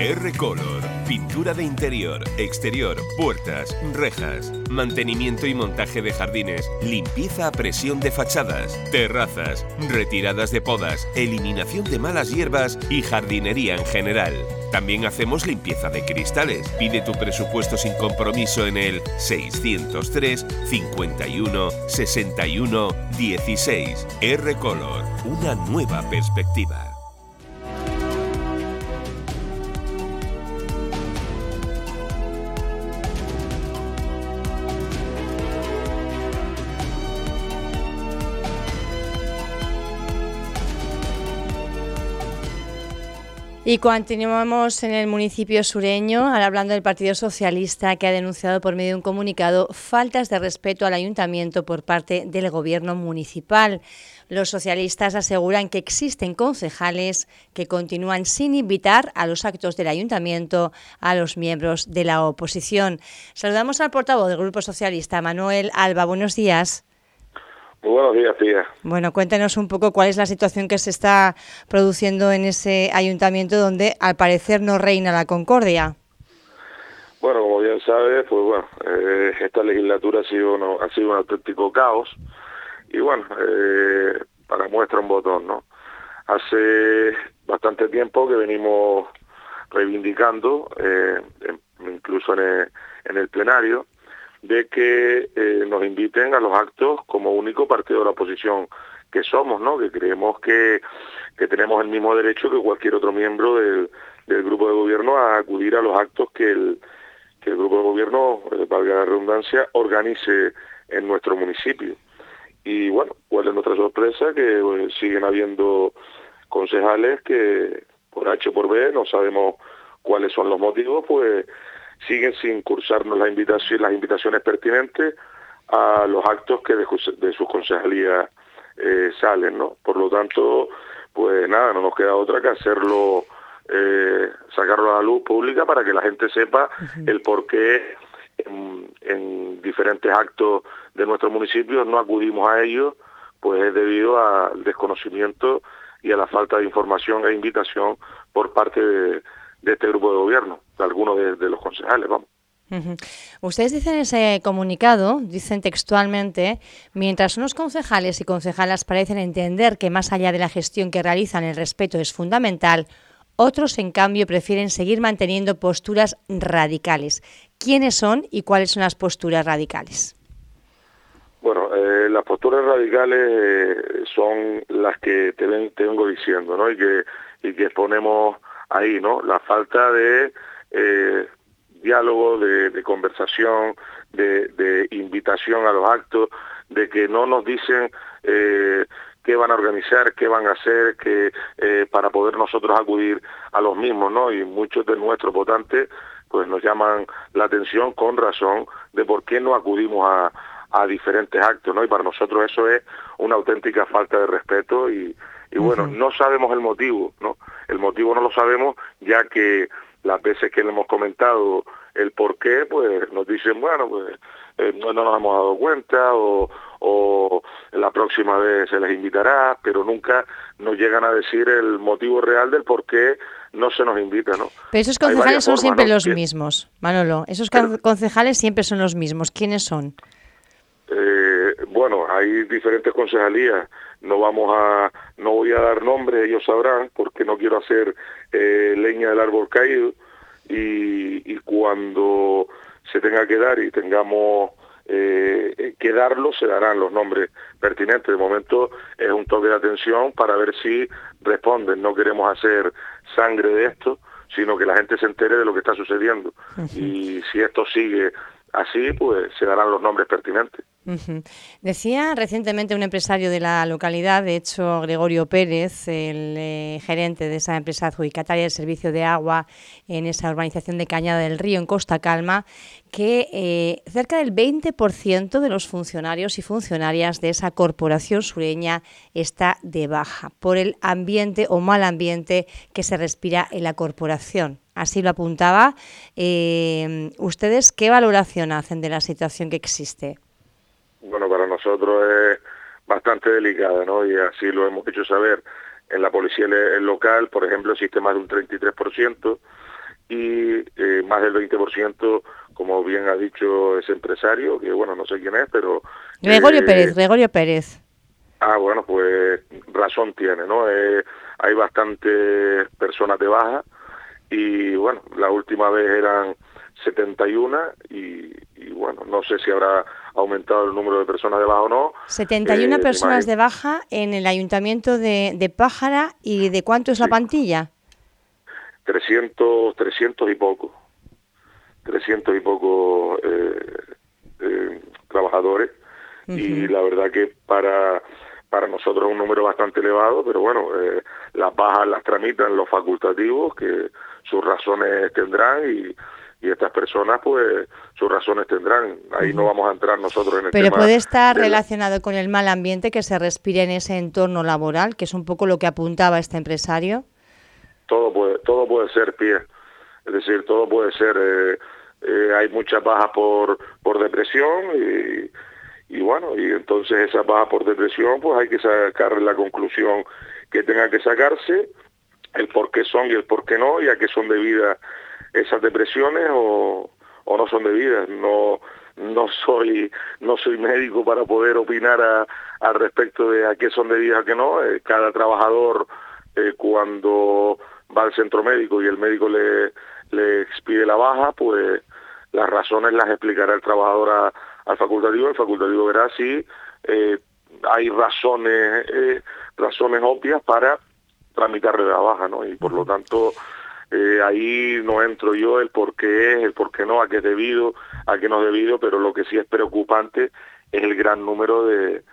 R-Color. Pintura de interior, exterior, puertas, rejas, mantenimiento y montaje de jardines, limpieza a presión de fachadas, terrazas, retiradas de podas, eliminación de malas hierbas y jardinería en general. También hacemos limpieza de cristales. Pide tu presupuesto sin compromiso en el 603 51 61 16. R-Color, una nueva perspectiva. Y continuamos en el municipio sureño, ahora hablando del Partido Socialista, que ha denunciado por medio de un comunicado faltas de respeto al ayuntamiento por parte del gobierno municipal. Los socialistas aseguran que existen concejales que continúan sin invitar a los actos del ayuntamiento a los miembros de la oposición. Saludamos al portavoz del Grupo Socialista, Manuel Alba. Buenos días. Muy buenos días, tía. Bueno, cuéntanos un poco cuál es la situación que se está produciendo en ese ayuntamiento donde al parecer no reina la concordia. Bueno, como bien sabes, pues bueno, eh, esta legislatura ha sido, ha sido un auténtico caos y bueno, eh, para muestra un botón, ¿no? Hace bastante tiempo que venimos reivindicando, eh, incluso en el, en el plenario, de que eh, nos inviten a los actos como único partido de la oposición que somos, ¿no? Que creemos que, que tenemos el mismo derecho que cualquier otro miembro del, del grupo de gobierno a acudir a los actos que el, que el grupo de gobierno, eh, valga la redundancia, organice en nuestro municipio. Y bueno, cuál es nuestra sorpresa, que pues, siguen habiendo concejales que por H o por B, no sabemos cuáles son los motivos, pues siguen sin cursarnos la invitación, las invitaciones pertinentes a los actos que de, de sus concejalías eh, salen, ¿no? Por lo tanto, pues nada, no nos queda otra que hacerlo, eh, sacarlo a la luz pública para que la gente sepa el por qué en, en, diferentes actos de nuestro municipio no acudimos a ellos, pues es debido al desconocimiento y a la falta de información e invitación por parte de, de este grupo de gobierno, de algunos de, los concejales, vamos. Ustedes dicen en ese comunicado, dicen textualmente, mientras unos concejales y concejalas parecen entender que más allá de la gestión que realizan el respeto es fundamental, otros en cambio prefieren seguir manteniendo posturas radicales. ¿Quiénes son y cuáles son las posturas radicales? Bueno, eh, las posturas radicales eh, son las que te, te, vengo diciendo, ¿no? Y que, y que exponemos ahí, ¿no? La falta de eh, diálogo, de, conversación, de, invitación a los actos, de que no nos dicen eh, qué van a organizar, qué van a hacer, que eh, para poder nosotros acudir a los mismos, ¿no? Y muchos de nuestros votantes pues nos llaman la atención con razón de por qué no acudimos a, a diferentes actos, ¿no? Y para nosotros eso es una auténtica falta de respeto y, y bueno, no sabemos el motivo, ¿no? El motivo no lo sabemos ya que las veces que le hemos comentado el por qué, pues nos dicen, bueno, pues eh, no, nos hemos dado cuenta o, o la próxima vez se les invitará, pero nunca nos llegan a decir el motivo real del por qué no se nos invita, ¿no? Pero esos concejales son siempre los mismos, Manolo. Esos concejales siempre son los mismos. ¿Quiénes son? Eh, bueno, hay diferentes concejalías no vamos a, no voy a dar nombres, ellos sabrán, porque no quiero hacer eh, leña del árbol caído, y, y, cuando se tenga que dar y tengamos eh, que darlo, se darán los nombres pertinentes. De momento es un toque de atención para ver si responden. No queremos hacer sangre de esto, sino que la gente se entere de lo que está sucediendo. Y si esto sigue así, pues se darán los nombres pertinentes. Decía recientemente un empresario de la localidad, de hecho Gregorio Pérez, el eh, gerente de esa empresa adjudicataria del servicio de agua en esa urbanización de Cañada del Río, en Costa Calma, que eh, cerca del 20% de los funcionarios y funcionarias de esa corporación sureña está de baja por el ambiente o mal ambiente que se respira en la corporación. Así lo apuntaba. Eh, ¿Ustedes qué valoración hacen de la situación que existe? Nosotros es bastante delicada, ¿no? Y así lo hemos hecho saber en la policía local, por ejemplo, existe más de un 33% y eh, más del 20%, como bien ha dicho ese empresario, que bueno, no sé quién es, pero... Gregorio Pérez, Gregorio Pérez. Ah, bueno, pues razón tiene, ¿no? hay bastantes personas de baja y bueno, la última vez eran 71 y, y bueno, no sé si habrá aumentado el número de personas de baja o no. 71 eh, personas de baja en el ayuntamiento de, de, Pájara y ¿de cuánto es la plantilla? 300, 300 y poco. 300 y poco eh, eh, trabajadores y la verdad que para para nosotros es un número bastante elevado, pero bueno, las bajas las tramitan los facultativos que sus razones tendrán y y estas personas pues sus razones tendrán. Ahí no vamos a entrar nosotros en el Pero puede estar relacionado con el mal ambiente que se respira en ese entorno laboral, que es un poco lo que apuntaba este empresario. Todo puede, todo puede ser pie, es decir, todo puede ser. Eh, eh, hay muchas bajas por por depresión y, y bueno, y entonces esas bajas por depresión, pues hay que sacar la conclusión que tenga que sacarse, el por qué son y el por qué no, y a qué son debidas esas depresiones o, o no son debidas. No, no soy no soy médico para poder opinar a, al respecto de a qué son debidas a qué no. Eh, cada trabajador eh, cuando va al centro médico y el médico le, le expide la baja, pues las razones las explicará el trabajador al facultativo. El facultativo verá si eh, hay razones razones obvias para tramitarle la baja, ¿no? Y por lo tanto eh, ahí no entro yo el por qué es, el por qué no, a qué es debido, a qué no es debido, pero lo que sí es preocupante es el gran número de,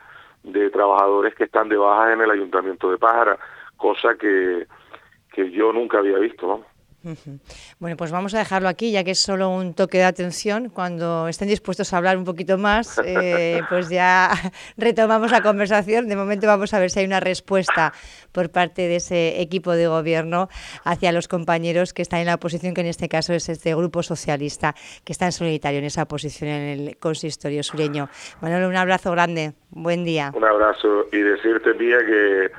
de trabajadores que están de baja en el ayuntamiento de Pájara, cosa que, que yo nunca había visto. Bueno, pues vamos a dejarlo aquí, ya que es solo un toque de atención. Cuando estén dispuestos a hablar un poquito más, eh, pues ya retomamos la conversación. De momento vamos a ver si hay una respuesta por parte de ese equipo de gobierno hacia los compañeros que están en la oposición, que en este caso es este grupo socialista, que está en solitario en esa posición en el consistorio sureño. Manuel, un abrazo grande. Buen día. Un abrazo y decirte, Pía, que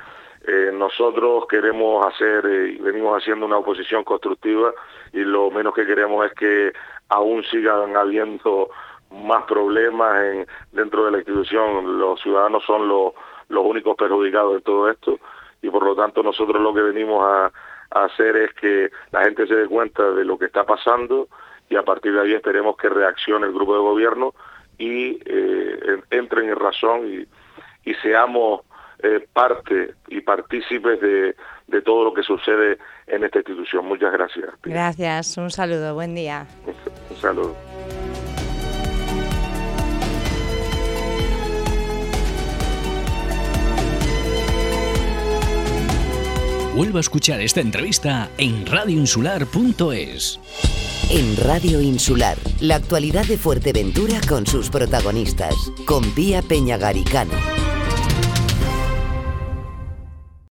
eh, nosotros queremos hacer eh, y venimos haciendo una oposición constructiva y lo menos que queremos es que aún sigan habiendo más problemas en, dentro de la institución. Los ciudadanos son los, los únicos perjudicados de todo esto y por lo tanto nosotros lo que venimos a, hacer es que la gente se dé cuenta de lo que está pasando y a partir de ahí esperemos que reaccione el grupo de gobierno y eh, entren en razón y, y seamos eh, parte y partícipes de, de todo lo que sucede en esta institución. Muchas gracias. Gracias, un saludo, buen día. Un saludo. Vuelva a escuchar esta entrevista en radioinsular.es. En Radio Insular, la actualidad de Fuerteventura con sus protagonistas, con Pía Peñagaricano.